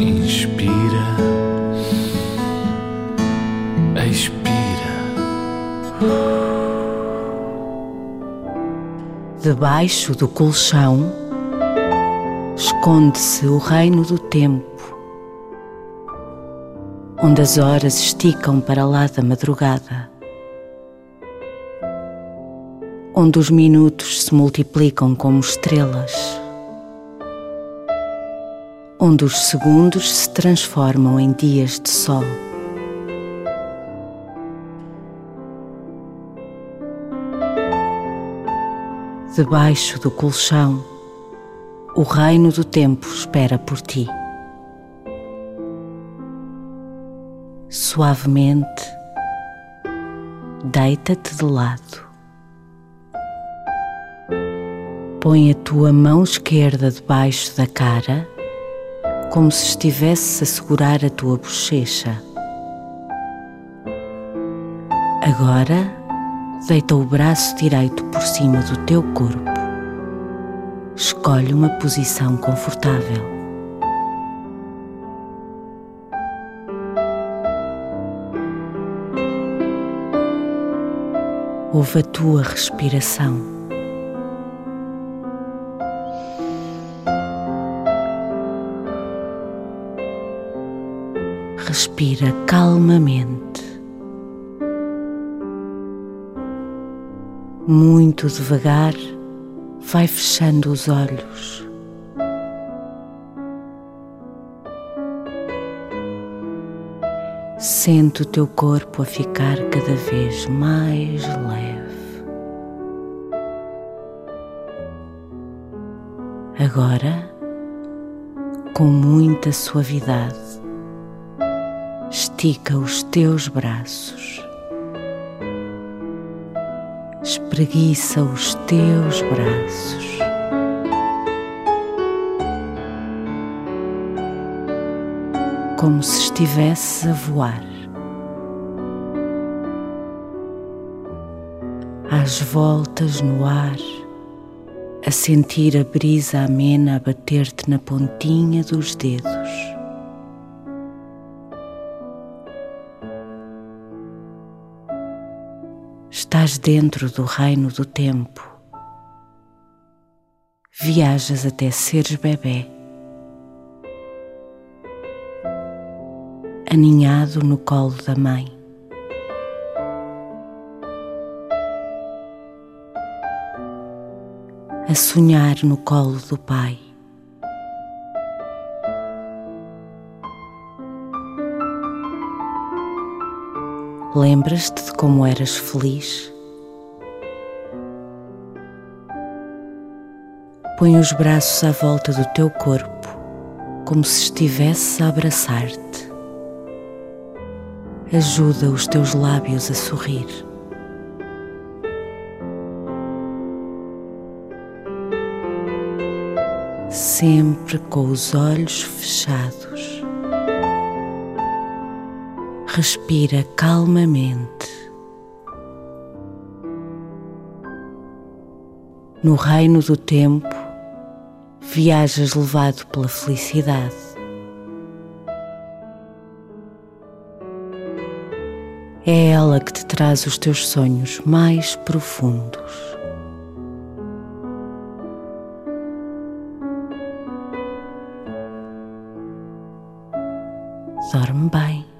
Inspira, expira. Debaixo do colchão esconde-se o reino do tempo, onde as horas esticam para lá da madrugada, onde os minutos se multiplicam como estrelas, onde os segundos se transformam em dias de sol. Debaixo do colchão, o reino do tempo espera por ti. Suavemente, deita-te de lado. Põe a tua mão esquerda debaixo da cara, como se estivesse a segurar a tua bochecha. Agora, deita o braço direito por cima do teu corpo escolhe uma posição confortável. Ouve a tua respiração. Respira calmamente, muito devagar vai fechando os olhos. Sente o teu corpo a ficar cada vez mais leve. Agora, com muita suavidade, estica os teus braços. espreguiça os teus braços. Como se estivesse a voar. Às voltas no ar, a sentir a brisa amena a bater-te na pontinha dos dedos. Estás dentro do reino do tempo. Viajas até seres bebê. Aninhado no colo da mãe. A sonhar no colo do pai. Lembras-te de como eras feliz? Põe os braços à volta do teu corpo, como se estivesse a abraçar-te. Ajuda os teus lábios a sorrir. Sempre com os olhos fechados. Respira calmamente. No reino do tempo, viajas levado pela felicidade. É ela que te traz os teus sonhos mais profundos. Dorme bem.